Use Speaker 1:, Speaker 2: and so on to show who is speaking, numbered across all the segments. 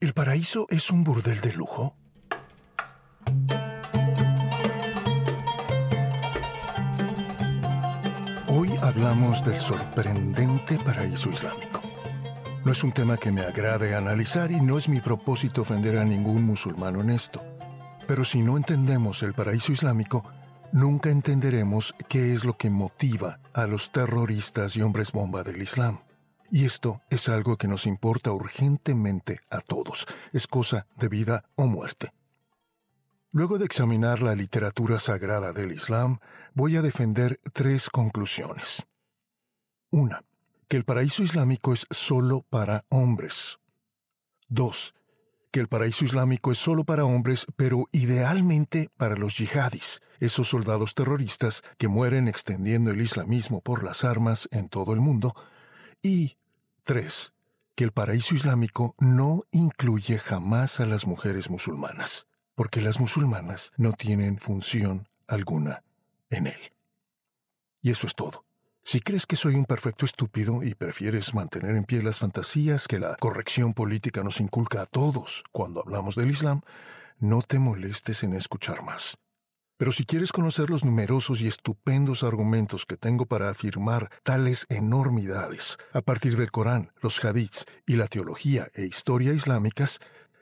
Speaker 1: ¿El paraíso es un burdel de lujo? Hoy hablamos del sorprendente paraíso islámico. No es un tema que me agrade analizar y no es mi propósito ofender a ningún musulmán honesto. Pero si no entendemos el paraíso islámico, nunca entenderemos qué es lo que motiva a los terroristas y hombres bomba del Islam. Y esto es algo que nos importa urgentemente a todos. Es cosa de vida o muerte. Luego de examinar la literatura sagrada del Islam, voy a defender tres conclusiones. Una, que el paraíso islámico es solo para hombres. Dos, que el paraíso islámico es solo para hombres, pero idealmente para los yihadis, esos soldados terroristas que mueren extendiendo el islamismo por las armas en todo el mundo. Y tres, que el paraíso islámico no incluye jamás a las mujeres musulmanas porque las musulmanas no tienen función alguna en él. Y eso es todo. Si crees que soy un perfecto estúpido y prefieres mantener en pie las fantasías que la corrección política nos inculca a todos cuando hablamos del Islam, no te molestes en escuchar más. Pero si quieres conocer los numerosos y estupendos argumentos que tengo para afirmar tales enormidades a partir del Corán, los hadiths y la teología e historia islámicas,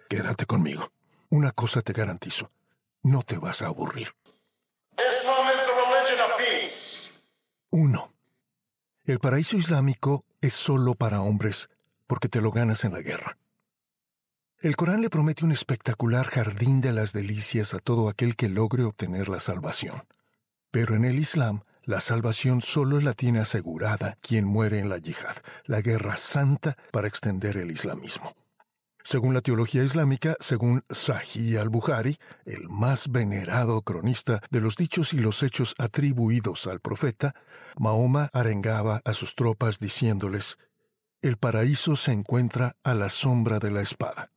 Speaker 1: quédate conmigo. Una cosa te garantizo, no te vas a aburrir. 1. El paraíso islámico es solo para hombres porque te lo ganas en la guerra. El Corán le promete un espectacular jardín de las delicias a todo aquel que logre obtener la salvación. Pero en el Islam, la salvación solo la tiene asegurada quien muere en la yihad, la guerra santa para extender el islamismo. Según la teología islámica, según Sahih al-Bukhari, el más venerado cronista de los dichos y los hechos atribuidos al profeta, Mahoma arengaba a sus tropas diciéndoles, El paraíso se encuentra a la sombra de la espada.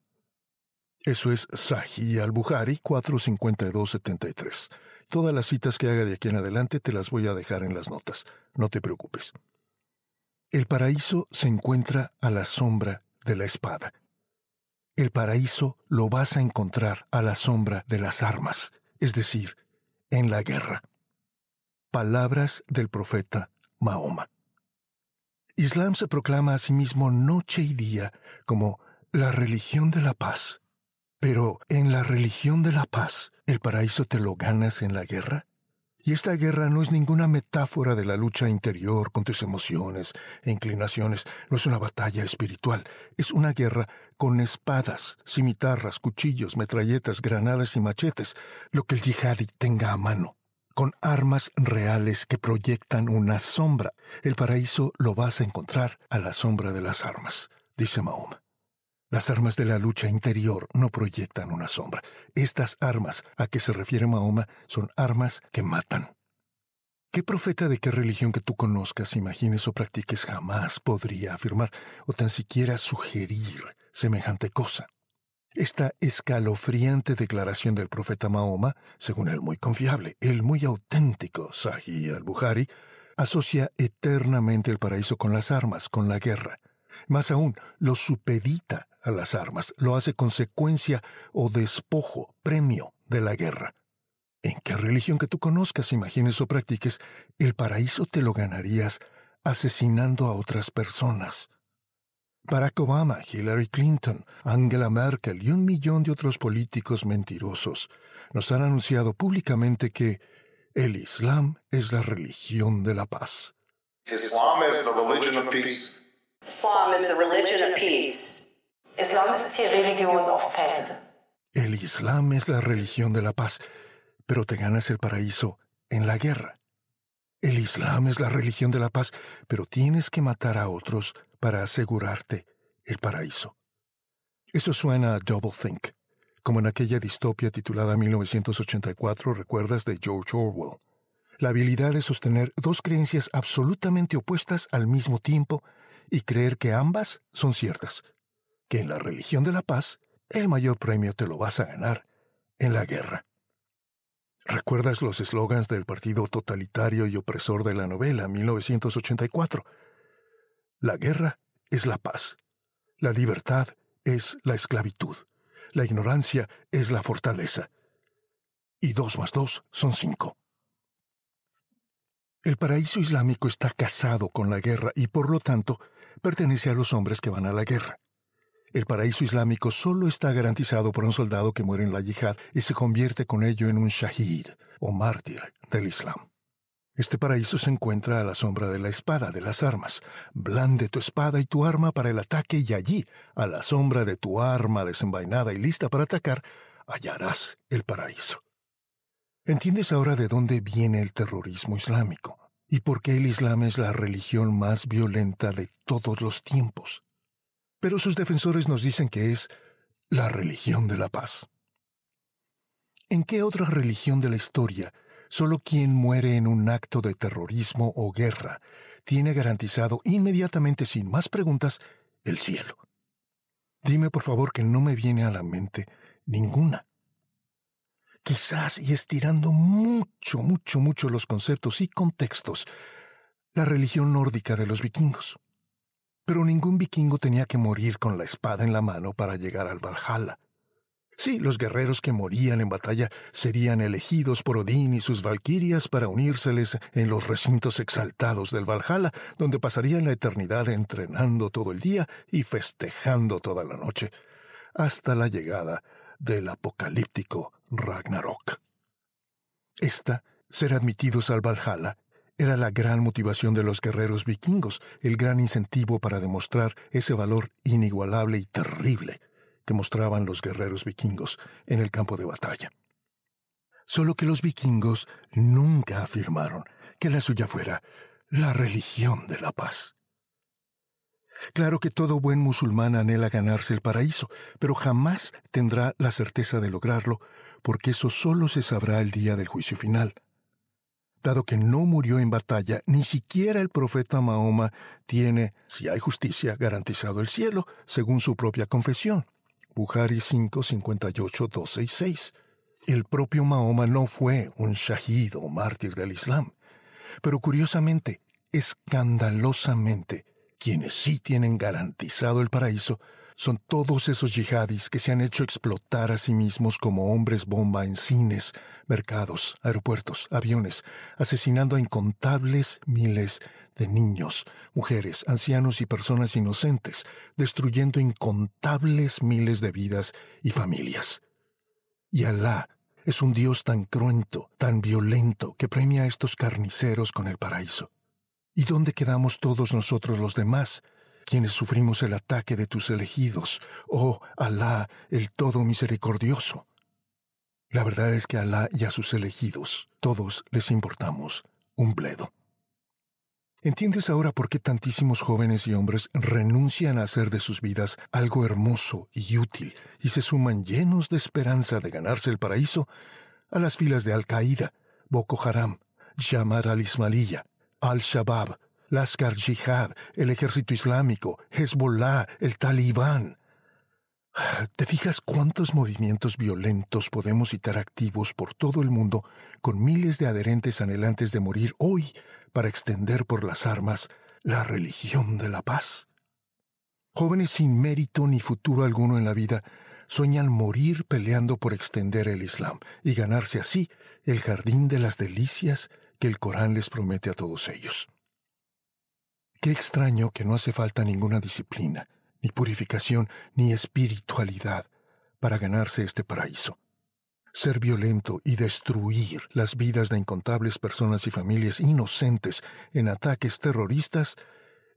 Speaker 1: Eso es Sahih al-Bukhari 452-73. Todas las citas que haga de aquí en adelante te las voy a dejar en las notas, no te preocupes. El paraíso se encuentra a la sombra de la espada. El paraíso lo vas a encontrar a la sombra de las armas, es decir, en la guerra. Palabras del profeta Mahoma. Islam se proclama a sí mismo noche y día como la religión de la paz. Pero en la religión de la paz, ¿el paraíso te lo ganas en la guerra? Y esta guerra no es ninguna metáfora de la lucha interior con tus emociones e inclinaciones, no es una batalla espiritual, es una guerra con espadas, cimitarras, cuchillos, metralletas, granadas y machetes, lo que el yihadi tenga a mano, con armas reales que proyectan una sombra. El paraíso lo vas a encontrar a la sombra de las armas, dice Mahoma. Las armas de la lucha interior no proyectan una sombra. Estas armas a que se refiere Mahoma son armas que matan. ¿Qué profeta de qué religión que tú conozcas, imagines o practiques jamás podría afirmar o tan siquiera sugerir semejante cosa? Esta escalofriante declaración del profeta Mahoma, según el muy confiable, el muy auténtico Sahih al-Bukhari, asocia eternamente el paraíso con las armas, con la guerra. Más aún, lo supedita a las armas, lo hace consecuencia o despojo, premio de la guerra. ¿En qué religión que tú conozcas, imagines o practiques, el paraíso te lo ganarías asesinando a otras personas? Barack Obama, Hillary Clinton, Angela Merkel y un millón de otros políticos mentirosos nos han anunciado públicamente que el Islam es la religión de la paz.
Speaker 2: Islam is the religion of peace.
Speaker 3: Islam is the religion of peace.
Speaker 1: El Islam es la religión de la paz, pero te ganas el paraíso en la guerra. El Islam es la religión de la paz, pero tienes que matar a otros para asegurarte el paraíso. Eso suena a doublethink, como en aquella distopia titulada 1984, ¿recuerdas? de George Orwell. La habilidad de sostener dos creencias absolutamente opuestas al mismo tiempo y creer que ambas son ciertas que en la religión de la paz el mayor premio te lo vas a ganar en la guerra. ¿Recuerdas los eslogans del partido totalitario y opresor de la novela 1984? La guerra es la paz, la libertad es la esclavitud. La ignorancia es la fortaleza. Y dos más dos son cinco. El paraíso islámico está casado con la guerra y por lo tanto pertenece a los hombres que van a la guerra. El paraíso islámico solo está garantizado por un soldado que muere en la yihad y se convierte con ello en un shahid o mártir del Islam. Este paraíso se encuentra a la sombra de la espada, de las armas. Blande tu espada y tu arma para el ataque y allí, a la sombra de tu arma desenvainada y lista para atacar, hallarás el paraíso. ¿Entiendes ahora de dónde viene el terrorismo islámico? ¿Y por qué el Islam es la religión más violenta de todos los tiempos? Pero sus defensores nos dicen que es la religión de la paz. ¿En qué otra religión de la historia Solo quien muere en un acto de terrorismo o guerra tiene garantizado inmediatamente, sin más preguntas, el cielo. Dime por favor que no me viene a la mente ninguna. Quizás, y estirando mucho, mucho, mucho los conceptos y contextos, la religión nórdica de los vikingos. Pero ningún vikingo tenía que morir con la espada en la mano para llegar al Valhalla. Sí, los guerreros que morían en batalla serían elegidos por Odín y sus valquirias para unírseles en los recintos exaltados del Valhalla, donde pasarían la eternidad entrenando todo el día y festejando toda la noche, hasta la llegada del apocalíptico Ragnarok. Esta, ser admitidos al Valhalla, era la gran motivación de los guerreros vikingos, el gran incentivo para demostrar ese valor inigualable y terrible que mostraban los guerreros vikingos en el campo de batalla. Solo que los vikingos nunca afirmaron que la suya fuera la religión de la paz. Claro que todo buen musulmán anhela ganarse el paraíso, pero jamás tendrá la certeza de lograrlo, porque eso solo se sabrá el día del juicio final. Dado que no murió en batalla, ni siquiera el profeta Mahoma tiene, si hay justicia, garantizado el cielo, según su propia confesión. Bukhari 5, 58, 12 y 6. El propio Mahoma no fue un shahid o mártir del Islam. Pero curiosamente, escandalosamente, quienes sí tienen garantizado el paraíso son todos esos yihadis que se han hecho explotar a sí mismos como hombres bomba en cines, mercados, aeropuertos, aviones, asesinando a incontables miles de niños, mujeres, ancianos y personas inocentes, destruyendo incontables miles de vidas y familias. Y Alá es un Dios tan cruento, tan violento, que premia a estos carniceros con el paraíso. ¿Y dónde quedamos todos nosotros los demás, quienes sufrimos el ataque de tus elegidos, oh Alá, el Todo Misericordioso? La verdad es que a Alá y a sus elegidos, todos les importamos un bledo. ¿Entiendes ahora por qué tantísimos jóvenes y hombres renuncian a hacer de sus vidas algo hermoso y útil y se suman llenos de esperanza de ganarse el paraíso a las filas de Al-Qaeda, Boko Haram, Jamar al-Ismailiyah, Al-Shabaab, Laskar Jihad, el Ejército Islámico, Hezbollah, el Talibán? ¿Te fijas cuántos movimientos violentos podemos citar activos por todo el mundo con miles de adherentes anhelantes de morir hoy para extender por las armas la religión de la paz. Jóvenes sin mérito ni futuro alguno en la vida sueñan morir peleando por extender el Islam y ganarse así el jardín de las delicias que el Corán les promete a todos ellos. Qué extraño que no hace falta ninguna disciplina, ni purificación, ni espiritualidad para ganarse este paraíso ser violento y destruir las vidas de incontables personas y familias inocentes en ataques terroristas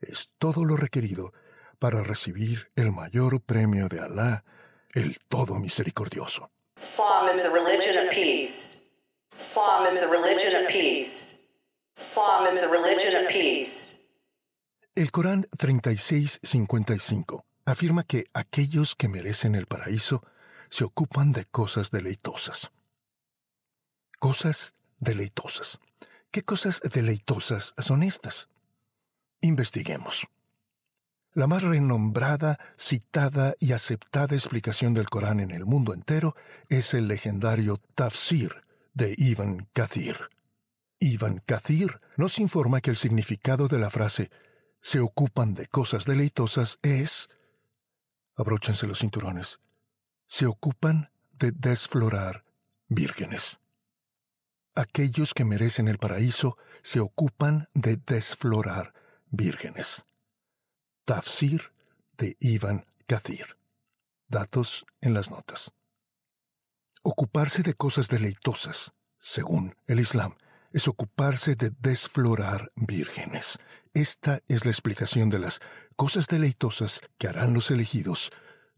Speaker 1: es todo lo requerido para recibir el mayor premio de Alá, el Todo Misericordioso.
Speaker 3: Islam is the religion of peace. Islam is the religion of peace. Islam is the religion of peace.
Speaker 1: El Corán 36:55 afirma que aquellos que merecen el paraíso se ocupan de cosas deleitosas. Cosas deleitosas. ¿Qué cosas deleitosas son estas? Investiguemos. La más renombrada, citada y aceptada explicación del Corán en el mundo entero es el legendario Tafsir de Ibn Kathir. Ibn Kathir nos informa que el significado de la frase se ocupan de cosas deleitosas es abróchense los cinturones, se ocupan de desflorar vírgenes. Aquellos que merecen el paraíso se ocupan de desflorar vírgenes. Tafsir de Ivan Kathir. Datos en las notas. Ocuparse de cosas deleitosas, según el Islam, es ocuparse de desflorar vírgenes. Esta es la explicación de las cosas deleitosas que harán los elegidos,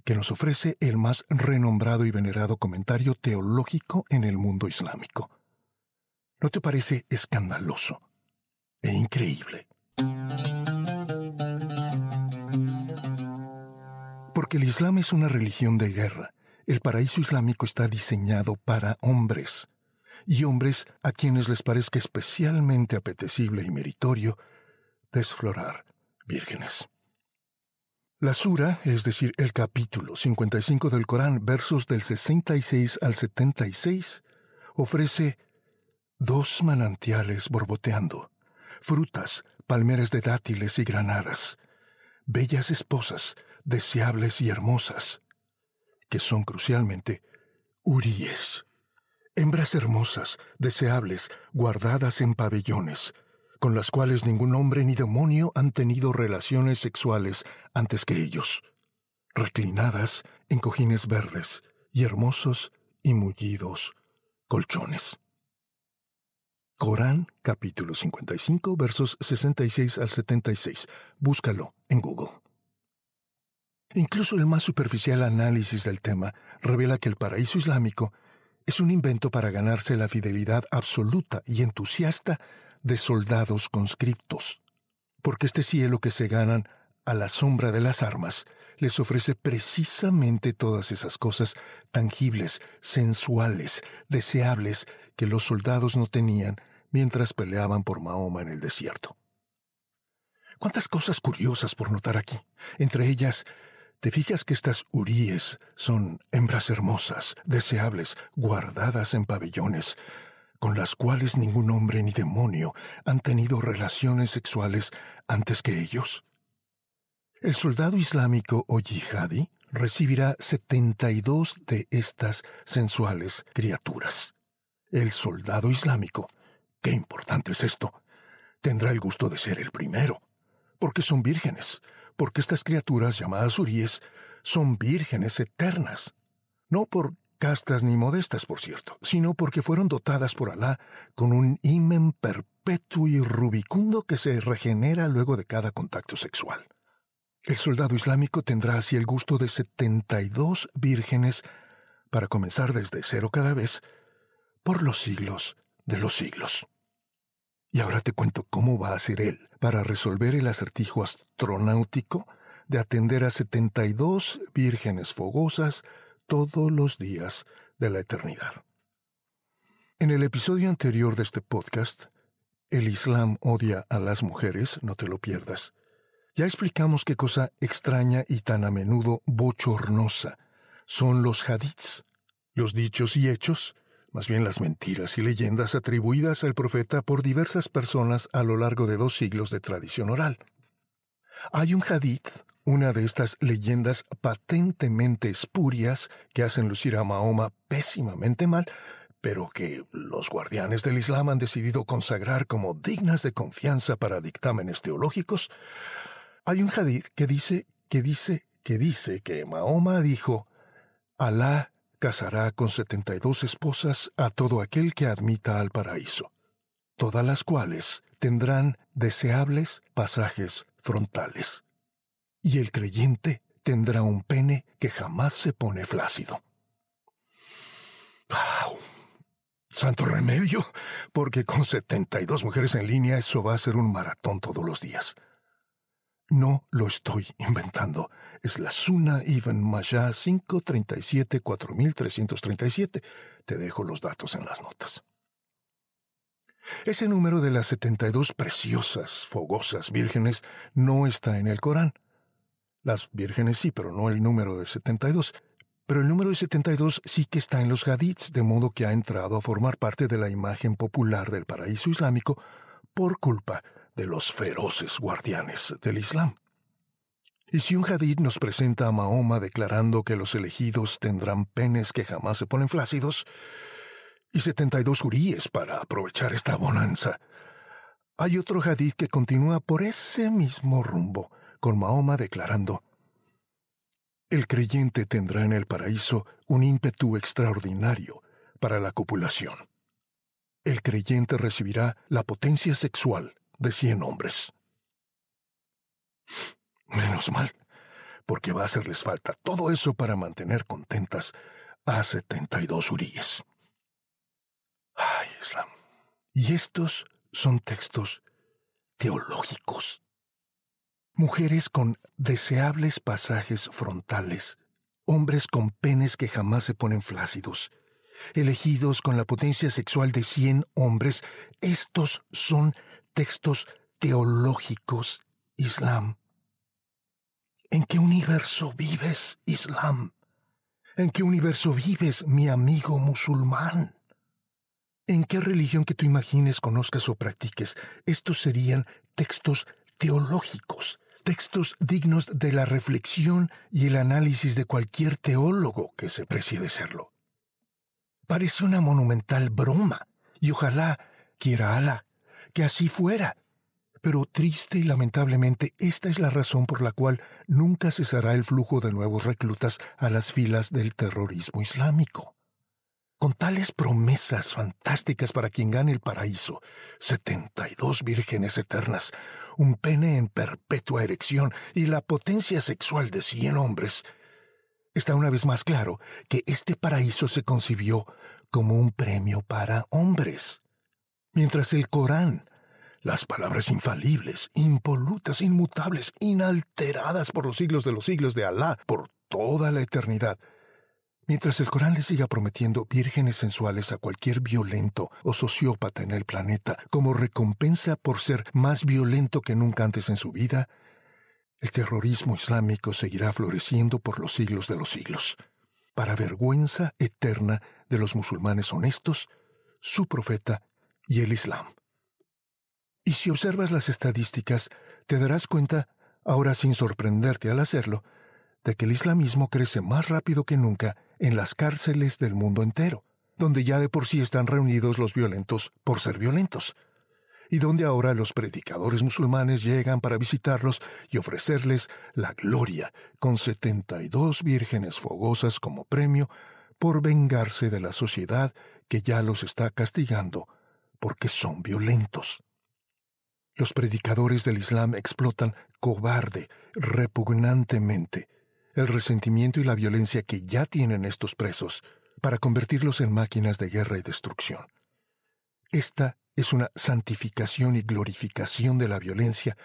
Speaker 1: que nos ofrece el más renombrado y venerado comentario teológico en el mundo islámico. ¿No te parece escandaloso e increíble? Porque el Islam es una religión de guerra, el paraíso islámico está diseñado para hombres, y hombres a quienes les parezca especialmente apetecible y meritorio desflorar vírgenes. La sura, es decir, el capítulo 55 del Corán, versos del 66 al 76, ofrece dos manantiales borboteando, frutas, palmeras de dátiles y granadas, bellas esposas, deseables y hermosas, que son crucialmente uríes, hembras hermosas, deseables, guardadas en pabellones, con las cuales ningún hombre ni demonio han tenido relaciones sexuales antes que ellos, reclinadas en cojines verdes y hermosos y mullidos colchones. Corán capítulo 55 versos 66 al 76. Búscalo en Google. Incluso el más superficial análisis del tema revela que el paraíso islámico es un invento para ganarse la fidelidad absoluta y entusiasta de soldados conscriptos, porque este cielo que se ganan a la sombra de las armas les ofrece precisamente todas esas cosas tangibles, sensuales, deseables que los soldados no tenían mientras peleaban por Mahoma en el desierto. Cuántas cosas curiosas por notar aquí. Entre ellas, te fijas que estas uríes son hembras hermosas, deseables, guardadas en pabellones, con las cuales ningún hombre ni demonio han tenido relaciones sexuales antes que ellos. El soldado islámico o yihadi recibirá 72 de estas sensuales criaturas. El soldado islámico, qué importante es esto, tendrá el gusto de ser el primero, porque son vírgenes, porque estas criaturas llamadas uríes son vírgenes eternas, no por castas ni modestas, por cierto, sino porque fueron dotadas por Alá con un himen perpetuo y rubicundo que se regenera luego de cada contacto sexual. El soldado islámico tendrá así el gusto de 72 vírgenes para comenzar desde cero cada vez por los siglos de los siglos. Y ahora te cuento cómo va a ser él para resolver el acertijo astronáutico de atender a 72 vírgenes fogosas todos los días de la eternidad. En el episodio anterior de este podcast, El Islam odia a las mujeres, no te lo pierdas, ya explicamos qué cosa extraña y tan a menudo bochornosa son los hadiths, los dichos y hechos, más bien las mentiras y leyendas atribuidas al profeta por diversas personas a lo largo de dos siglos de tradición oral. Hay un hadith una de estas leyendas patentemente espurias que hacen lucir a Mahoma pésimamente mal, pero que los guardianes del Islam han decidido consagrar como dignas de confianza para dictámenes teológicos, hay un hadith que dice, que dice, que dice que Mahoma dijo, Alá casará con setenta y dos esposas a todo aquel que admita al paraíso, todas las cuales tendrán deseables pasajes frontales y el creyente tendrá un pene que jamás se pone flácido. Santo remedio, porque con 72 mujeres en línea eso va a ser un maratón todos los días. No lo estoy inventando. Es la Suna Ibn Majah 537-4337. Te dejo los datos en las notas. Ese número de las 72 preciosas, fogosas vírgenes no está en el Corán. Las vírgenes sí, pero no el número de 72. Pero el número de 72 sí que está en los hadiths, de modo que ha entrado a formar parte de la imagen popular del paraíso islámico por culpa de los feroces guardianes del Islam. Y si un hadith nos presenta a Mahoma declarando que los elegidos tendrán penes que jamás se ponen flácidos, y 72 huríes para aprovechar esta bonanza, hay otro hadith que continúa por ese mismo rumbo, con Mahoma declarando, El creyente tendrá en el paraíso un ímpetu extraordinario para la copulación. El creyente recibirá la potencia sexual de cien hombres. Menos mal, porque va a hacerles falta todo eso para mantener contentas a 72 uríes. Ay, Islam. Y estos son textos teológicos. Mujeres con deseables pasajes frontales, hombres con penes que jamás se ponen flácidos, elegidos con la potencia sexual de cien hombres, estos son textos teológicos, Islam. ¿En qué universo vives, Islam? ¿En qué universo vives, mi amigo musulmán? ¿En qué religión que tú imagines, conozcas o practiques? Estos serían textos teológicos, textos dignos de la reflexión y el análisis de cualquier teólogo que se precie de serlo. Parece una monumental broma, y ojalá, quiera Ala, que así fuera. Pero triste y lamentablemente esta es la razón por la cual nunca cesará el flujo de nuevos reclutas a las filas del terrorismo islámico. Con tales promesas fantásticas para quien gane el paraíso, setenta y dos vírgenes eternas, un pene en perpetua erección y la potencia sexual de cien hombres, está una vez más claro que este paraíso se concibió como un premio para hombres. Mientras el Corán, las palabras infalibles, impolutas, inmutables, inalteradas por los siglos de los siglos de Alá, por toda la eternidad, Mientras el Corán le siga prometiendo vírgenes sensuales a cualquier violento o sociópata en el planeta como recompensa por ser más violento que nunca antes en su vida, el terrorismo islámico seguirá floreciendo por los siglos de los siglos, para vergüenza eterna de los musulmanes honestos, su profeta y el Islam. Y si observas las estadísticas, te darás cuenta, ahora sin sorprenderte al hacerlo, de que el islamismo crece más rápido que nunca en las cárceles del mundo entero, donde ya de por sí están reunidos los violentos por ser violentos, y donde ahora los predicadores musulmanes llegan para visitarlos y ofrecerles la gloria con setenta y dos vírgenes fogosas como premio por vengarse de la sociedad que ya los está castigando porque son violentos. Los predicadores del Islam explotan cobarde, repugnantemente, el resentimiento y la violencia que ya tienen estos presos para convertirlos en máquinas de guerra y destrucción. Esta es una santificación y glorificación de la violencia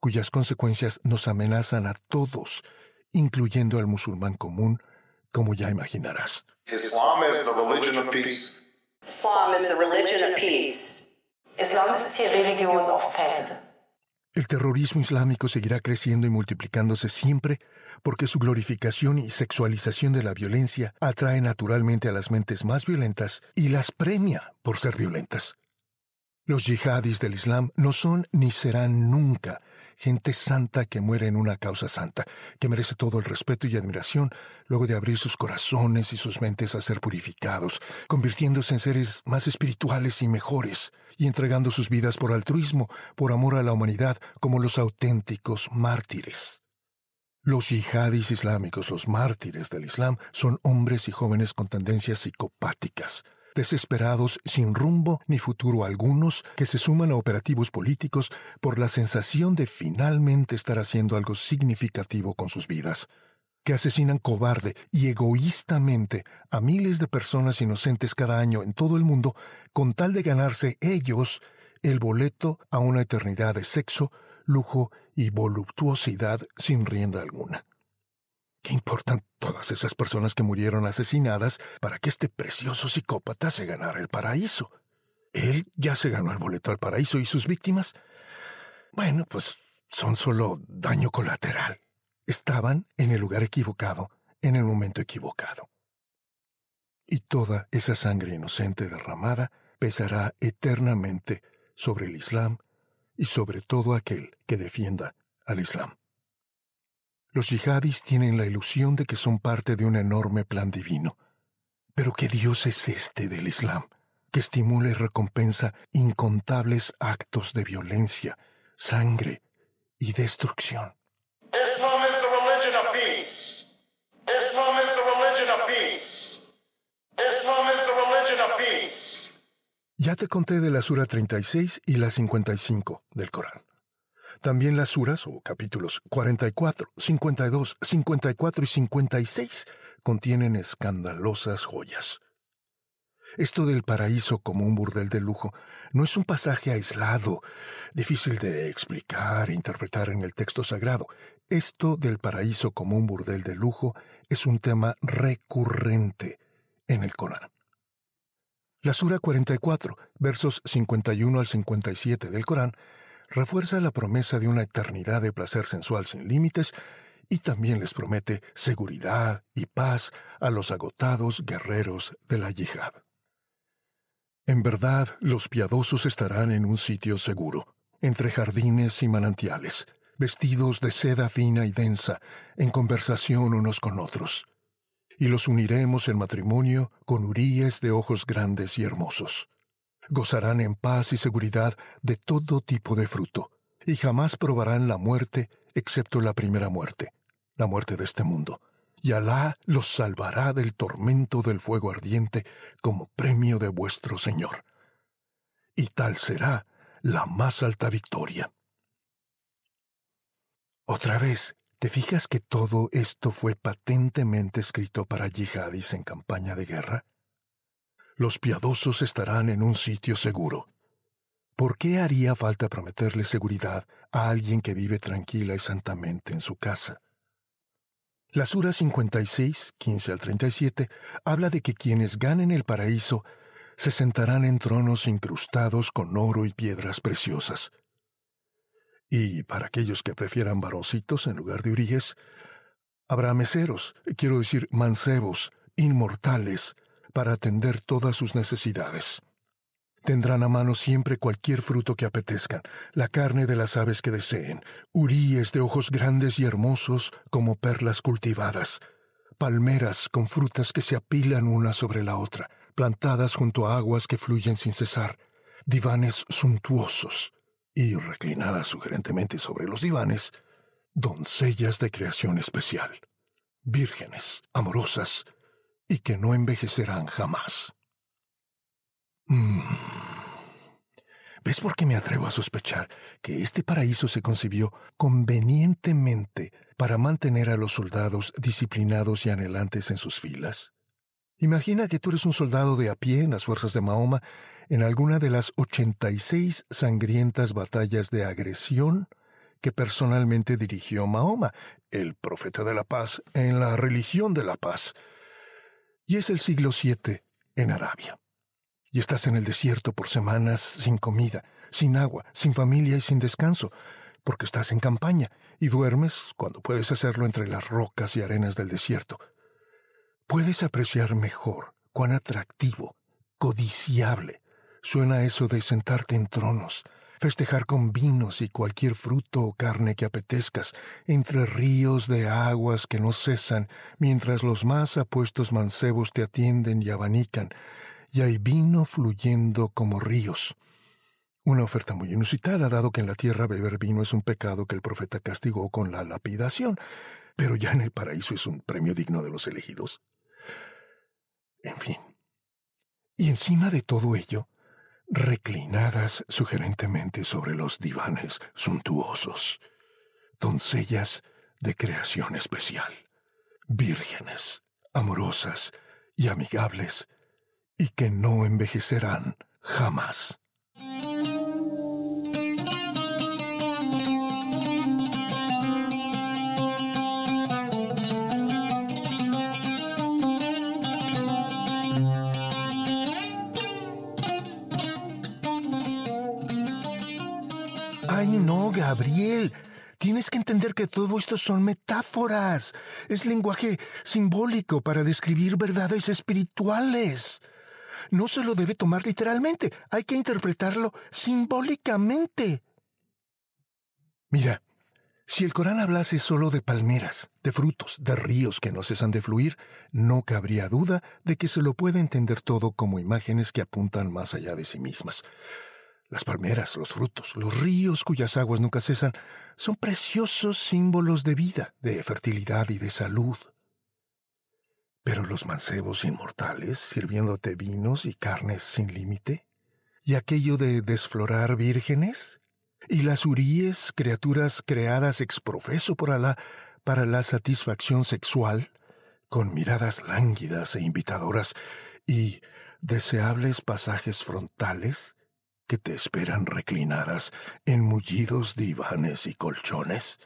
Speaker 1: cuyas consecuencias nos amenazan a todos, incluyendo al musulmán común, como ya imaginarás.
Speaker 2: Islam is the religion of peace.
Speaker 3: Islam is the religion of peace.
Speaker 4: Islam ist die Religion auf Frieden.
Speaker 1: El terrorismo islámico seguirá creciendo y multiplicándose siempre porque su glorificación y sexualización de la violencia atrae naturalmente a las mentes más violentas y las premia por ser violentas. Los yihadis del Islam no son ni serán nunca gente santa que muere en una causa santa, que merece todo el respeto y admiración luego de abrir sus corazones y sus mentes a ser purificados, convirtiéndose en seres más espirituales y mejores, y entregando sus vidas por altruismo, por amor a la humanidad, como los auténticos mártires. Los yihadis islámicos, los mártires del Islam, son hombres y jóvenes con tendencias psicopáticas, desesperados, sin rumbo ni futuro algunos, que se suman a operativos políticos por la sensación de finalmente estar haciendo algo significativo con sus vidas, que asesinan cobarde y egoístamente a miles de personas inocentes cada año en todo el mundo con tal de ganarse ellos el boleto a una eternidad de sexo, lujo y voluptuosidad sin rienda alguna. ¿Qué importan todas esas personas que murieron asesinadas para que este precioso psicópata se ganara el paraíso? Él ya se ganó el boleto al paraíso y sus víctimas. Bueno, pues son solo daño colateral. Estaban en el lugar equivocado, en el momento equivocado. Y toda esa sangre inocente derramada pesará eternamente sobre el Islam y sobre todo aquel que defienda al Islam. Los yihadis tienen la ilusión de que son parte de un enorme plan divino. Pero ¿qué Dios es este del Islam? que estimula y recompensa incontables actos de violencia, sangre y destrucción.
Speaker 2: Islam is the religion of peace. Islam is the religion of peace. Islam is the religion of peace.
Speaker 1: Ya te conté de la Sura 36 y la 55 del Corán. También las suras o capítulos 44, 52, 54 y 56 contienen escandalosas joyas. Esto del paraíso como un burdel de lujo no es un pasaje aislado, difícil de explicar e interpretar en el texto sagrado. Esto del paraíso como un burdel de lujo es un tema recurrente en el Corán. La Sura 44, versos 51 al 57 del Corán, refuerza la promesa de una eternidad de placer sensual sin límites y también les promete seguridad y paz a los agotados guerreros de la yihad. En verdad, los piadosos estarán en un sitio seguro, entre jardines y manantiales, vestidos de seda fina y densa, en conversación unos con otros. Y los uniremos en matrimonio con uríes de ojos grandes y hermosos. Gozarán en paz y seguridad de todo tipo de fruto, y jamás probarán la muerte excepto la primera muerte, la muerte de este mundo y Alá los salvará del tormento del fuego ardiente como premio de vuestro Señor. Y tal será la más alta victoria. Otra vez, ¿te fijas que todo esto fue patentemente escrito para yihadis en campaña de guerra? Los piadosos estarán en un sitio seguro. ¿Por qué haría falta prometerle seguridad a alguien que vive tranquila y santamente en su casa? La Sura 56, 15 al 37, habla de que quienes ganen el paraíso se sentarán en tronos incrustados con oro y piedras preciosas. Y para aquellos que prefieran varoncitos en lugar de uríes, habrá meseros, quiero decir mancebos, inmortales, para atender todas sus necesidades. Tendrán a mano siempre cualquier fruto que apetezcan, la carne de las aves que deseen, uríes de ojos grandes y hermosos como perlas cultivadas, palmeras con frutas que se apilan una sobre la otra, plantadas junto a aguas que fluyen sin cesar, divanes suntuosos, y reclinadas sugerentemente sobre los divanes, doncellas de creación especial, vírgenes, amorosas, y que no envejecerán jamás. Mm. ¿Ves por qué me atrevo a sospechar que este paraíso se concibió convenientemente para mantener a los soldados disciplinados y anhelantes en sus filas? Imagina que tú eres un soldado de a pie en las fuerzas de Mahoma en alguna de las 86 sangrientas batallas de agresión que personalmente dirigió Mahoma, el profeta de la paz, en la religión de la paz. Y es el siglo VII en Arabia y estás en el desierto por semanas sin comida, sin agua, sin familia y sin descanso, porque estás en campaña y duermes cuando puedes hacerlo entre las rocas y arenas del desierto. Puedes apreciar mejor cuán atractivo, codiciable, suena eso de sentarte en tronos, festejar con vinos y cualquier fruto o carne que apetezcas, entre ríos de aguas que no cesan, mientras los más apuestos mancebos te atienden y abanican, y hay vino fluyendo como ríos. Una oferta muy inusitada, dado que en la tierra beber vino es un pecado que el profeta castigó con la lapidación, pero ya en el paraíso es un premio digno de los elegidos. En fin. Y encima de todo ello, reclinadas sugerentemente sobre los divanes suntuosos, doncellas de creación especial, vírgenes, amorosas y amigables, y que no envejecerán jamás. Ay, no, Gabriel. Tienes que entender que todo esto son metáforas. Es lenguaje simbólico para describir verdades espirituales no se lo debe tomar literalmente, hay que interpretarlo simbólicamente. Mira, Si el Corán hablase solo de palmeras, de frutos, de ríos que no cesan de fluir, no cabría duda de que se lo puede entender todo como imágenes que apuntan más allá de sí mismas. Las palmeras, los frutos, los ríos cuyas aguas nunca cesan, son preciosos símbolos de vida, de fertilidad y de salud. Pero los mancebos inmortales, sirviéndote vinos y carnes sin límite, y aquello de desflorar vírgenes, y las uríes, criaturas creadas ex profeso por Alá para la satisfacción sexual, con miradas lánguidas e invitadoras y deseables pasajes frontales que te esperan reclinadas en mullidos divanes y colchones.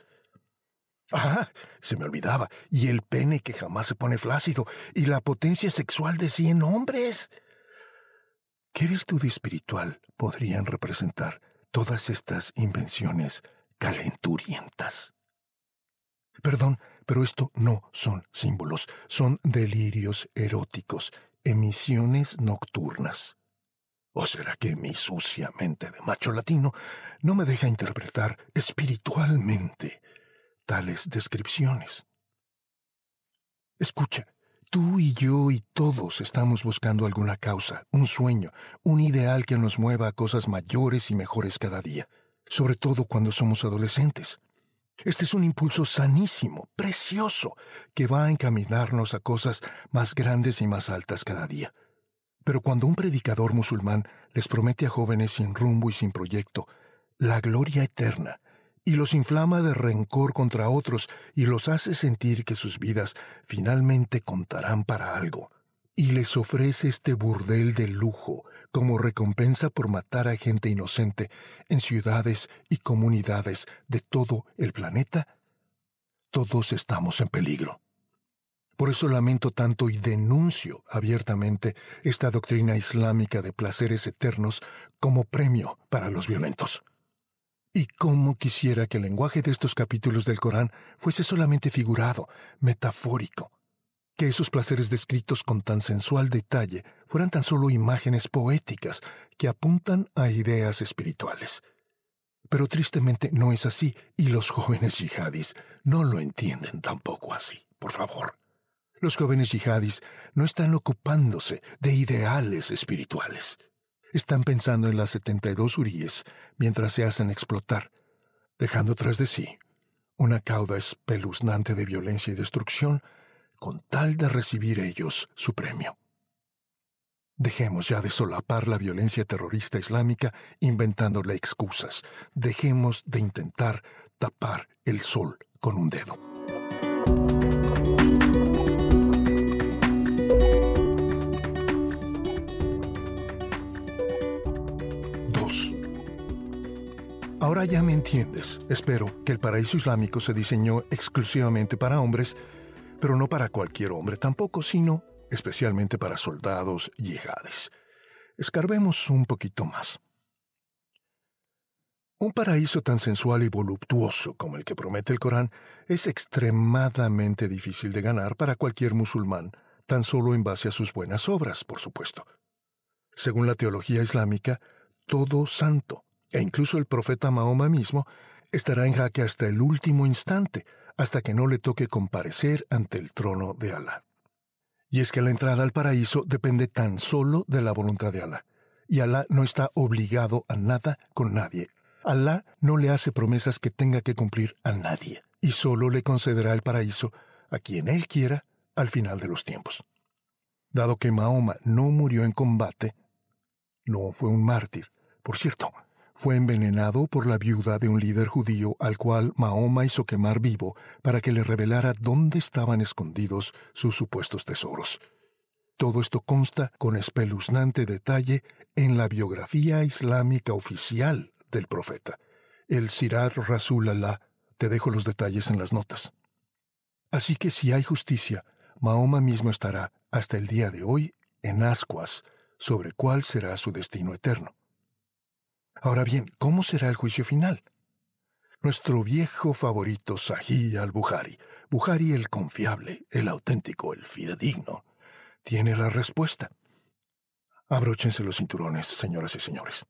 Speaker 1: Ah, se me olvidaba, y el pene que jamás se pone flácido, y la potencia sexual de cien hombres. ¿Qué virtud espiritual podrían representar todas estas invenciones calenturientas. Perdón, pero esto no son símbolos, son delirios eróticos, emisiones nocturnas. ¿O será que mi sucia mente de macho latino no me deja interpretar espiritualmente tales descripciones? Escucha, Tú y yo y todos estamos buscando alguna causa, un sueño, un ideal que nos mueva a cosas mayores y mejores cada día, sobre todo cuando somos adolescentes. Este es un impulso sanísimo, precioso, que va a encaminarnos a cosas más grandes y más altas cada día. Pero cuando un predicador musulmán les promete a jóvenes sin rumbo y sin proyecto la gloria eterna, y los inflama de rencor contra otros y los hace sentir que sus vidas finalmente contarán para algo, y les ofrece este burdel de lujo como recompensa por matar a gente inocente en ciudades y comunidades de todo el planeta, todos estamos en peligro. Por eso lamento tanto y denuncio abiertamente esta doctrina islámica de placeres eternos como premio para los violentos. Y cómo quisiera que el lenguaje de estos capítulos del Corán fuese solamente figurado, metafórico, que esos placeres descritos con tan sensual detalle fueran tan solo imágenes poéticas que apuntan a ideas espirituales. Pero tristemente no es así, y los jóvenes yihadis no lo entienden tampoco así, por favor. Los jóvenes yihadis no están ocupándose de ideales espirituales están pensando en las 72 uríes mientras se hacen explotar, dejando tras de sí una cauda espeluznante de violencia y destrucción con tal de recibir ellos su premio. Dejemos ya de solapar la violencia terrorista islámica inventándole excusas. Dejemos de intentar tapar el sol con un dedo. Ahora ya me entiendes. Espero que el paraíso islámico se diseñó exclusivamente para hombres, pero no para cualquier hombre tampoco, sino especialmente para soldados y yihades. Escarbemos un poquito más. Un paraíso tan sensual y voluptuoso como el que promete el Corán es extremadamente difícil de ganar para cualquier musulmán, tan solo en base a sus buenas obras, por supuesto. Según la teología islámica, todo santo, e incluso el profeta Mahoma mismo, estará en jaque hasta el último instante, hasta que no le toque comparecer ante el trono de Alá. Y es que la entrada al paraíso depende tan solo de la voluntad de Alá, y Alá no está obligado a nada con nadie. Alá no le hace promesas que tenga que cumplir a nadie, y solo le concederá el paraíso a quien él quiera al final de los tiempos. Dado que Mahoma no murió en combate, no fue un mártir. Por cierto, fue envenenado por la viuda de un líder judío al cual Mahoma hizo quemar vivo para que le revelara dónde estaban escondidos sus supuestos tesoros. Todo esto consta con espeluznante detalle en la biografía islámica oficial del profeta, el Sirat Rasul Allah. Te dejo los detalles en las notas. Así que si hay justicia, Mahoma mismo estará, hasta el día de hoy, en ascuas sobre cuál será su destino eterno. Ahora bien, ¿cómo será el juicio final? Nuestro viejo favorito Sahih al-Bukhari, Bukhari el confiable, el auténtico, el fidedigno, tiene la respuesta. Abróchense los cinturones, señoras y señores.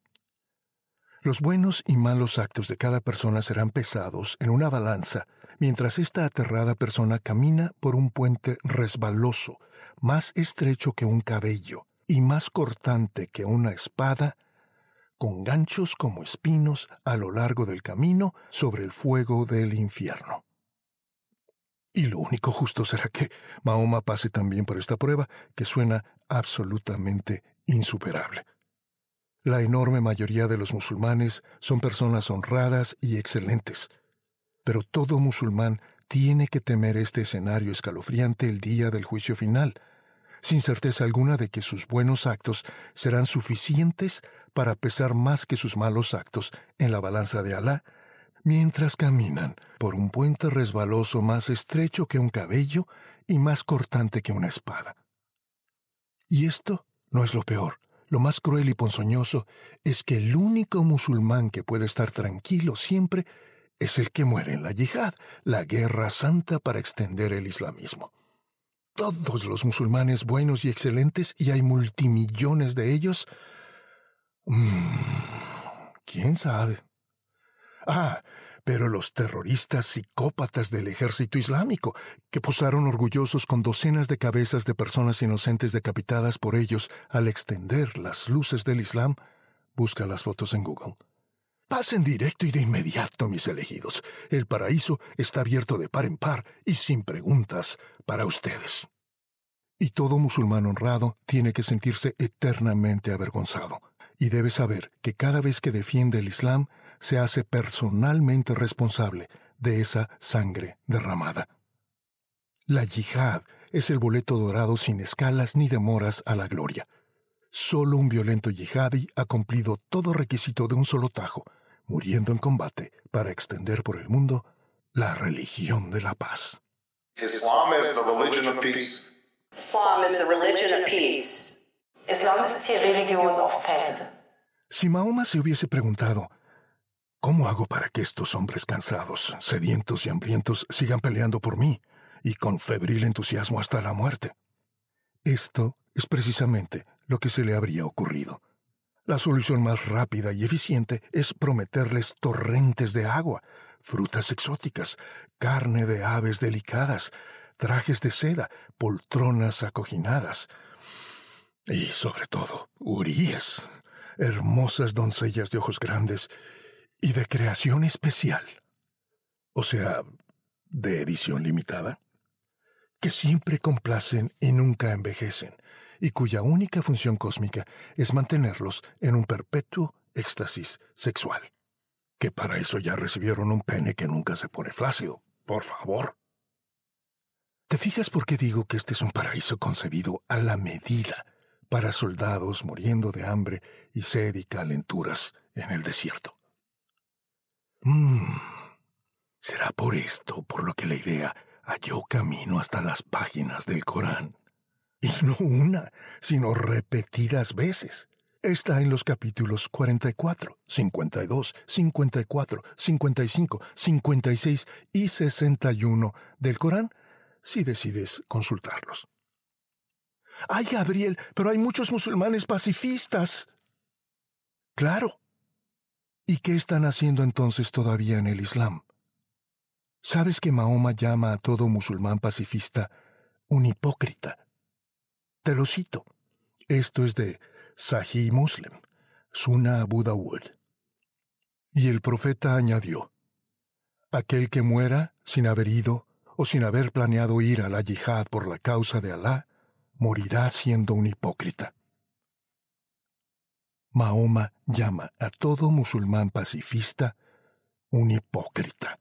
Speaker 1: Los buenos y malos actos de cada persona serán pesados en una balanza mientras esta aterrada persona camina por un puente resbaloso, más estrecho que un cabello y más cortante que una espada, con ganchos como espinos a lo largo del camino sobre el fuego del infierno. Y lo único justo será que Mahoma pase también por esta prueba, que suena absolutamente insuperable. La enorme mayoría de los musulmanes son personas honradas y excelentes, pero todo musulmán tiene que temer este escenario escalofriante el día del juicio final, sin certeza alguna de que sus buenos actos serán suficientes para pesar más que sus malos actos en la balanza de Alá, mientras caminan por un puente resbaloso más estrecho que un cabello y más cortante que una espada. Y esto no es lo peor. Lo más cruel y ponzoñoso es que el único musulmán que puede estar tranquilo siempre es el que muere en la yihad, la guerra santa para extender el islamismo. Todos los musulmanes buenos y excelentes, y hay multimillones de ellos. Mm, ¿Quién sabe? Ah, pero los terroristas psicópatas del ejército islámico, que posaron orgullosos con docenas de cabezas de personas inocentes decapitadas por ellos al extender las luces del Islam, busca las fotos en Google. Pasen directo y de inmediato, mis elegidos. El paraíso está abierto de par en par y sin preguntas para ustedes. Y todo musulmán honrado tiene que sentirse eternamente avergonzado, y debe saber que cada vez que defiende el Islam, se hace personalmente responsable de esa sangre derramada. La yihad es el boleto dorado sin escalas ni demoras a la gloria. Solo un violento yihadi ha cumplido todo requisito de un solo tajo, muriendo en combate para extender por el mundo la religión de la paz.
Speaker 2: Islam is the religion of peace.
Speaker 3: Islam is the religion of peace.
Speaker 4: Islam ist die Religion auf Feld.
Speaker 1: Si Mahoma se hubiese preguntado, ¿cómo hago para que estos hombres cansados, sedientos y hambrientos sigan peleando por mí y con febril entusiasmo hasta la muerte? Esto es precisamente lo que se le habría ocurrido. La solución más rápida y eficiente es prometerles torrentes de agua, frutas exóticas, carne de aves delicadas, trajes de seda, poltronas acoginadas. Y sobre todo, uríes, hermosas doncellas de ojos grandes y de creación especial. O sea, de edición limitada. Que siempre complacen y nunca envejecen y cuya única función cósmica es mantenerlos en un perpetuo éxtasis sexual. Que para eso ya recibieron un pene que nunca se pone flácido. Por favor. ¿Te fijas por qué digo que este es un paraíso concebido a la medida para soldados muriendo de hambre y sed y calenturas en el desierto? Mmm. Será por esto por lo que la idea halló camino hasta las páginas del Corán. Y no una, sino repetidas veces. Está en los capítulos 44, 52, 54, 55, 56 y 61 del Corán, si decides consultarlos. ¡Ay, Gabriel! Pero hay muchos musulmanes pacifistas. Claro. ¿Y qué están haciendo entonces todavía en el Islam? ¿Sabes que Mahoma llama a todo musulmán pacifista un hipócrita? Te lo cito. Esto es de Sahih Muslim, Sunnah Abu Dawud. Y el profeta añadió, Aquel que muera sin haber ido o sin haber planeado ir a la yihad por la causa de Alá, morirá siendo un hipócrita. Mahoma llama a todo musulmán pacifista un hipócrita.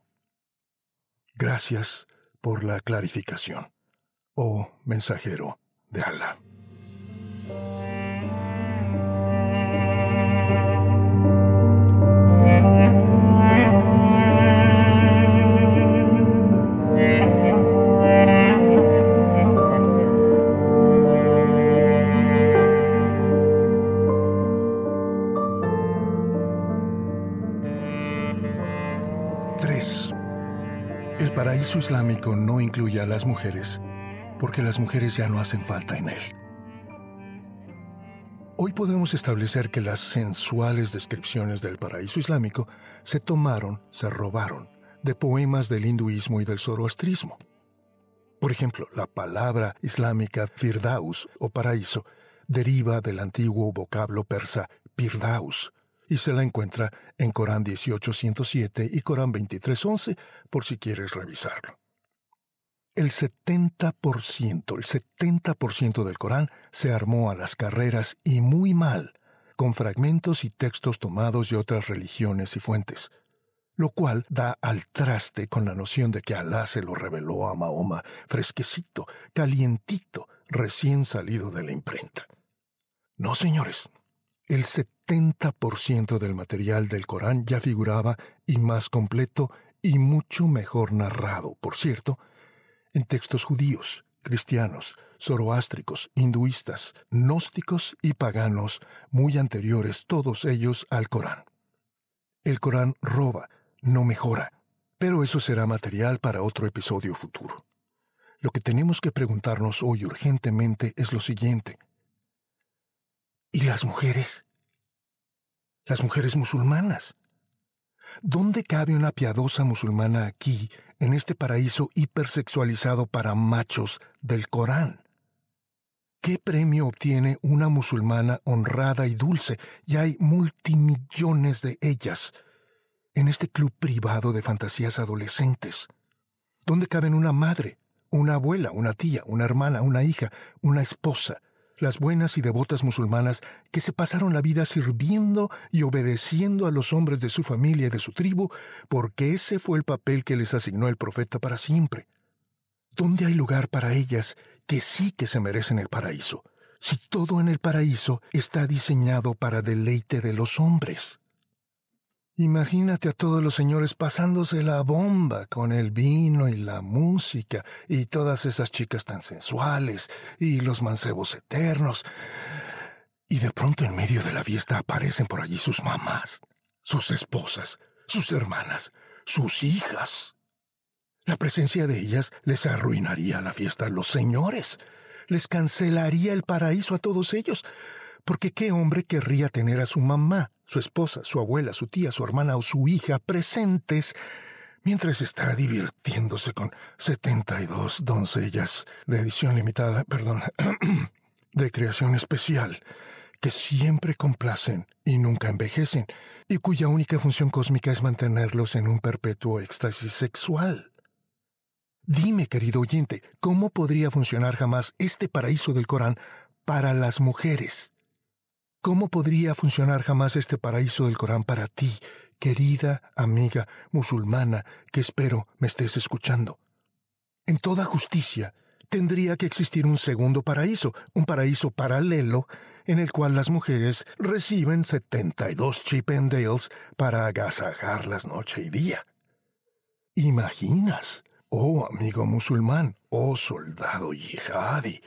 Speaker 1: Gracias por la clarificación, oh mensajero de. El paraíso islámico no incluye a las mujeres porque las mujeres ya no hacen falta en él. Hoy podemos establecer que las sensuales descripciones del paraíso islámico se tomaron, se robaron, de poemas del hinduismo y del zoroastrismo. Por ejemplo, la palabra islámica firdaus o paraíso deriva del antiguo vocablo persa pirdaus y se la encuentra en Corán 18.107 y Corán 23.11 por si quieres revisarlo. El 70%, el 70% del Corán se armó a las carreras y muy mal, con fragmentos y textos tomados de otras religiones y fuentes, lo cual da al traste con la noción de que Alá se lo reveló a Mahoma fresquecito, calientito, recién salido de la imprenta. No, señores, el 70% del material del Corán ya figuraba y más completo y mucho mejor narrado, por cierto, en textos judíos, cristianos, zoroástricos, hinduistas, gnósticos y paganos muy anteriores todos ellos al Corán. El Corán roba, no mejora, pero eso será material para otro episodio futuro. Lo que tenemos que preguntarnos hoy urgentemente es lo siguiente. ¿Y las mujeres? Las mujeres musulmanas. ¿Dónde cabe una piadosa musulmana aquí, en este paraíso hipersexualizado para machos del Corán? ¿Qué premio obtiene una musulmana honrada y dulce? Y hay multimillones de ellas en este club privado de fantasías adolescentes. ¿Dónde caben una madre, una abuela, una tía, una hermana, una hija, una esposa? Las buenas y devotas musulmanas que se pasaron la vida sirviendo y obedeciendo a los hombres de su familia y de su tribu, porque ese fue el papel que les asignó el profeta para siempre. ¿Dónde hay lugar para ellas que sí que se merecen el paraíso, si todo en el paraíso está diseñado para deleite de los hombres? Imagínate a todos los señores pasándose la bomba con el vino y la música y todas esas chicas tan sensuales y los mancebos eternos. Y de pronto en medio de la fiesta aparecen por allí sus mamás, sus esposas, sus hermanas, sus hijas. La presencia de ellas les arruinaría la fiesta a los señores, les cancelaría el paraíso a todos ellos, porque ¿qué hombre querría tener a su mamá, su esposa, su abuela, su tía, su hermana o su hija presentes mientras está divirtiéndose con 72 doncellas de edición limitada, perdón, de creación especial, que siempre complacen y nunca envejecen, y cuya única función cósmica es mantenerlos en un perpetuo éxtasis sexual. Dime, querido oyente, ¿cómo podría funcionar jamás este paraíso del Corán para las mujeres? ¿Cómo podría funcionar jamás este paraíso del Corán para ti, querida amiga musulmana que espero me estés escuchando? En toda justicia, tendría que existir un segundo paraíso, un paraíso paralelo, en el cual las mujeres reciben 72 chipendales para agasajarlas noche y día. ¿Imaginas? Oh amigo musulmán, oh soldado yihadi,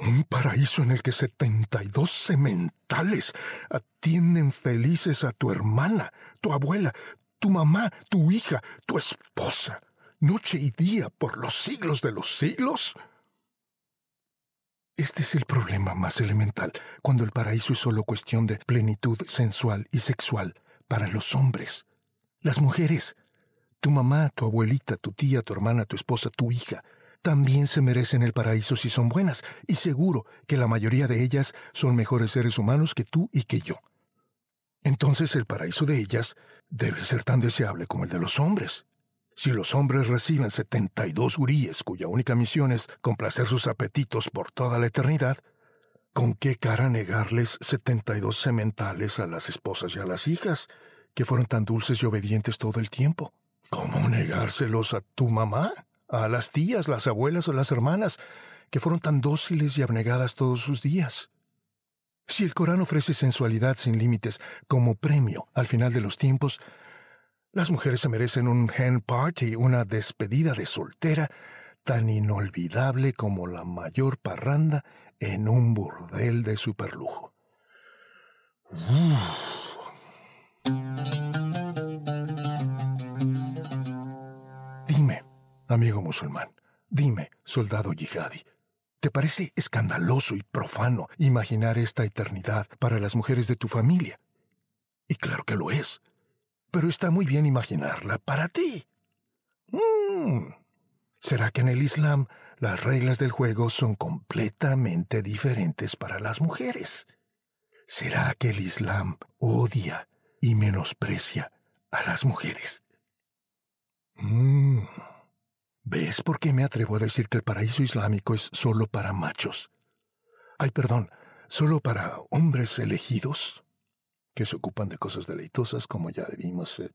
Speaker 1: un paraíso en el que setenta y dos sementales atienden felices a tu hermana, tu abuela, tu mamá, tu hija, tu esposa, noche y día por los siglos de los siglos. Este es el problema más elemental cuando el paraíso es solo cuestión de plenitud sensual y sexual para los hombres. Las mujeres, tu mamá, tu abuelita, tu tía, tu hermana, tu esposa, tu hija, también se merecen el paraíso si son buenas, y seguro que la mayoría de ellas son mejores seres humanos que tú y que yo. Entonces el paraíso de ellas debe ser tan deseable como el de los hombres. Si los hombres reciben 72 guríes cuya única misión es complacer sus apetitos por toda la eternidad, ¿con qué cara negarles 72 sementales a las esposas y a las hijas, que fueron tan dulces y obedientes todo el tiempo? ¿Cómo negárselos a tu mamá? A las tías, las abuelas o las hermanas, que fueron tan dóciles y abnegadas todos sus días. Si el Corán ofrece sensualidad sin límites como premio al final de los tiempos, las mujeres se merecen un hen party, una despedida de soltera tan inolvidable como la mayor parranda en un burdel de superlujo. Dime, amigo musulmán, dime, soldado yihadi, ¿Te parece escandaloso y profano imaginar esta eternidad para las mujeres de tu familia? Y claro que lo es. Pero está muy bien imaginarla para ti. Mm. ¿Será que en el Islam las reglas del juego son completamente diferentes para las mujeres? ¿Será que el Islam odia y menosprecia a las mujeres? Mm. ¿Ves por qué me atrevo a decir que el paraíso islámico es solo para machos? Ay, perdón, solo para hombres elegidos que se ocupan de cosas deleitosas como ya vimos. Eh,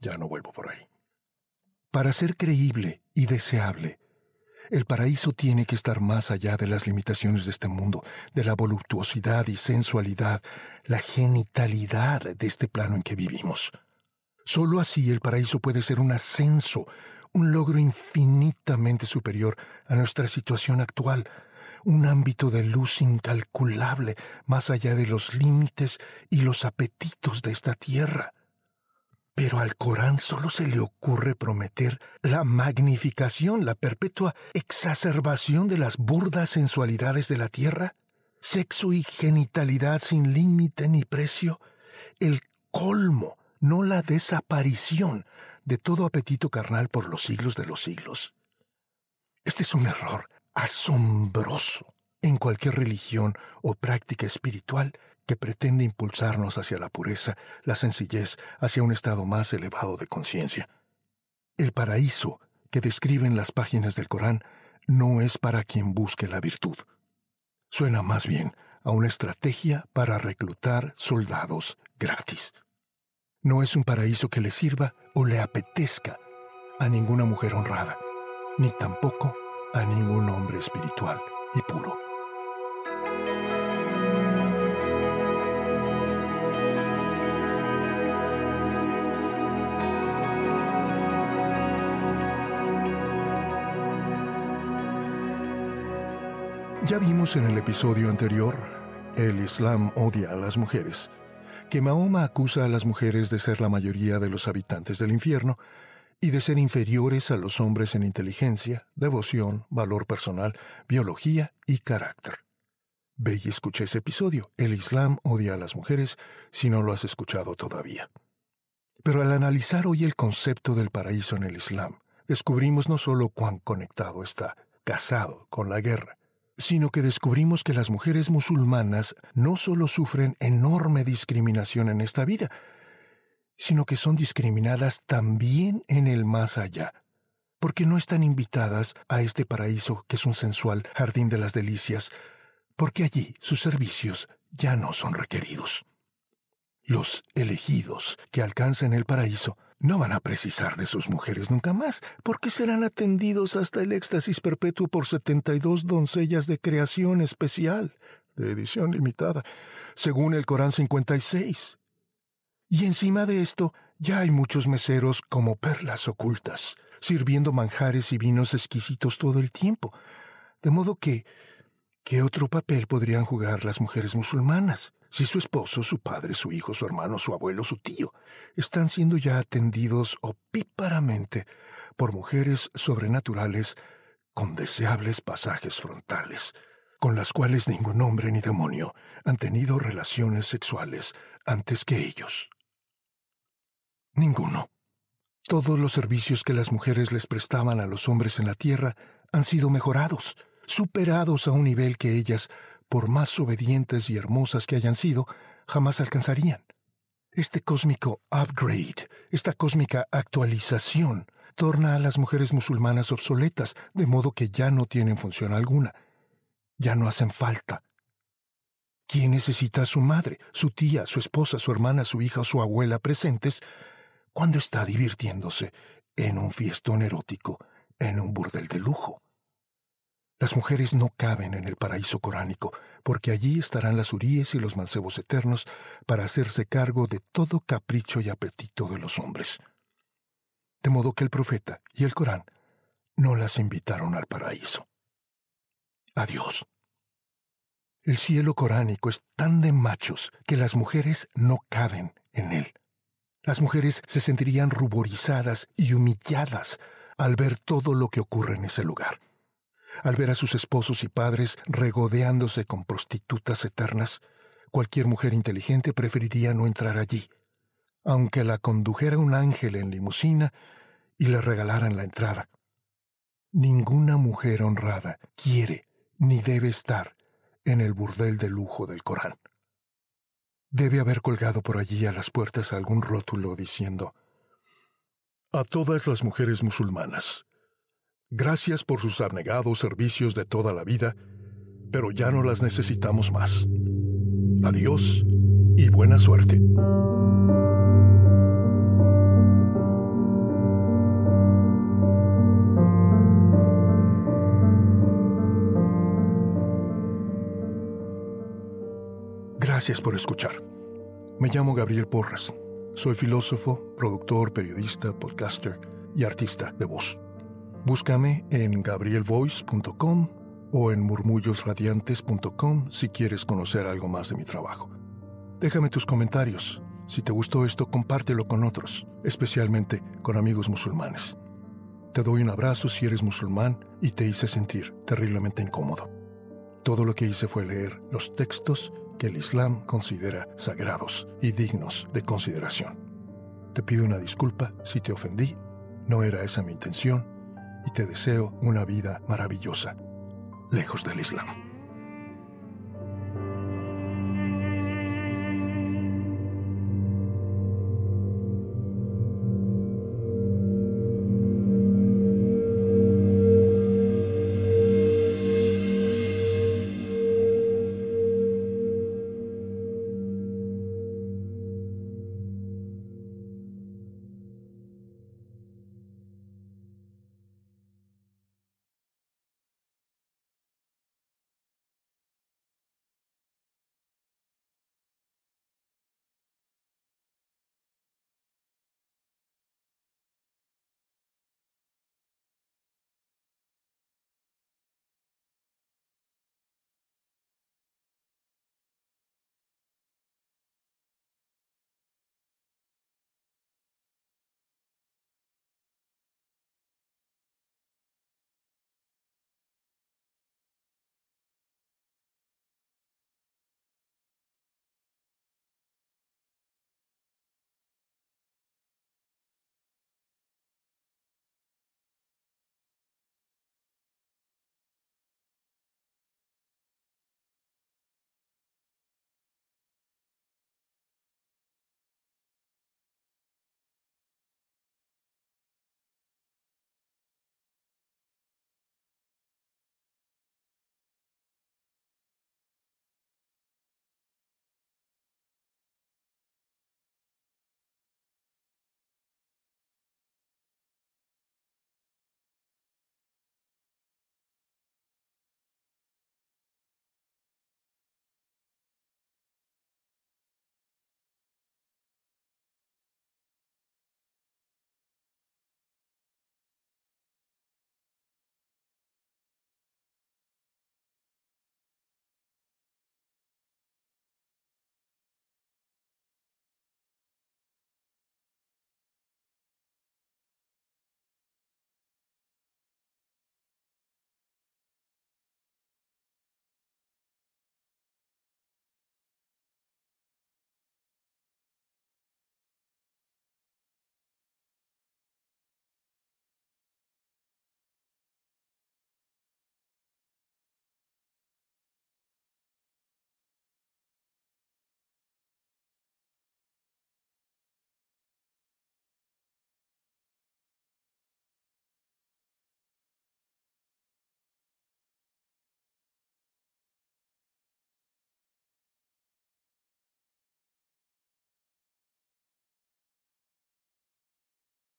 Speaker 1: ya no vuelvo por ahí. Para ser creíble y deseable, el paraíso tiene que estar más allá de las limitaciones de este mundo, de la voluptuosidad y sensualidad, la genitalidad de este plano en que vivimos. Solo así el paraíso puede ser un ascenso, un logro infinitamente superior a nuestra situación actual, un ámbito de luz incalculable más allá de los límites y los apetitos de esta tierra. Pero al Corán solo se le ocurre prometer la magnificación, la perpetua exacerbación de las burdas sensualidades de la tierra, sexo y genitalidad sin límite ni precio, el colmo, no la desaparición de todo apetito carnal por los siglos de los siglos. Este es un error asombroso en cualquier religión o práctica espiritual que pretende impulsarnos hacia la pureza, la sencillez, hacia un estado más elevado de conciencia. El paraíso que describen las páginas del Corán no es para quien busque la virtud. Suena más bien a una estrategia para reclutar soldados gratis. No es un paraíso que le sirva o le apetezca a ninguna mujer honrada, ni tampoco a ningún hombre espiritual y puro. Ya vimos en el episodio anterior, el Islam odia a las mujeres, que Mahoma acusa a las mujeres de ser la mayoría de los habitantes del infierno y de ser inferiores a los hombres en inteligencia, devoción, valor personal, biología y carácter. Ve y escucha ese episodio. El Islam odia a las mujeres si no lo has escuchado todavía. Pero al analizar hoy el concepto del paraíso en el Islam, descubrimos no solo cuán conectado está, casado con la guerra, sino que descubrimos que las mujeres musulmanas no solo sufren enorme discriminación en esta vida, sino que son discriminadas también en el más allá, porque no están invitadas a este paraíso que es un sensual jardín de las delicias, porque allí sus servicios ya no son requeridos. Los elegidos que alcancen el paraíso no van a precisar de sus mujeres nunca más, porque serán atendidos hasta el éxtasis perpetuo por 72 doncellas de creación especial, de edición limitada, según el Corán 56. Y encima de esto, ya hay muchos meseros como perlas ocultas, sirviendo manjares y vinos exquisitos todo el tiempo. De modo que, ¿qué otro papel podrían jugar las mujeres musulmanas? Si su esposo, su padre, su hijo, su hermano, su abuelo, su tío están siendo ya atendidos opíparamente por mujeres sobrenaturales con deseables pasajes frontales, con las cuales ningún hombre ni demonio han tenido relaciones sexuales antes que ellos. Ninguno. Todos los servicios que las mujeres les prestaban a los hombres en la tierra han sido mejorados, superados a un nivel que ellas, por más obedientes y hermosas que hayan sido, jamás alcanzarían. Este cósmico upgrade, esta cósmica actualización, torna a las mujeres musulmanas obsoletas, de modo que ya no tienen función alguna. Ya no hacen falta. ¿Quién necesita a su madre, su tía, su esposa, su hermana, su hija o su abuela presentes cuando está divirtiéndose en un fiestón erótico, en un burdel de lujo. Las mujeres no caben en el paraíso coránico, porque allí estarán las uríes y los mancebos eternos para hacerse cargo de todo capricho y apetito de los hombres. De modo que el profeta y el Corán no las invitaron al paraíso. Adiós. El cielo coránico es tan de machos que las mujeres no caben en él. Las mujeres se sentirían ruborizadas y humilladas al ver todo lo que ocurre en ese lugar. Al ver a sus esposos y padres regodeándose con prostitutas eternas, cualquier mujer inteligente preferiría no entrar allí, aunque la condujera un ángel en limusina y le regalaran la entrada. Ninguna mujer honrada quiere ni debe estar en el burdel de lujo del Corán. Debe haber colgado por allí a las puertas algún rótulo diciendo A todas las mujeres musulmanas, gracias por sus abnegados servicios de toda la vida, pero ya no las necesitamos más. Adiós y buena suerte. Gracias por escuchar. Me llamo Gabriel Porras. Soy filósofo, productor, periodista, podcaster y artista de voz. Búscame en gabrielvoice.com o en murmullosradiantes.com si quieres conocer algo más de mi trabajo. Déjame tus comentarios. Si te gustó esto, compártelo con otros, especialmente con amigos musulmanes. Te doy un abrazo si eres musulmán y te hice sentir terriblemente incómodo. Todo lo que hice fue leer los textos que el Islam considera sagrados y dignos de consideración. Te pido una disculpa si te ofendí, no era esa mi intención, y te deseo una vida maravillosa, lejos del Islam.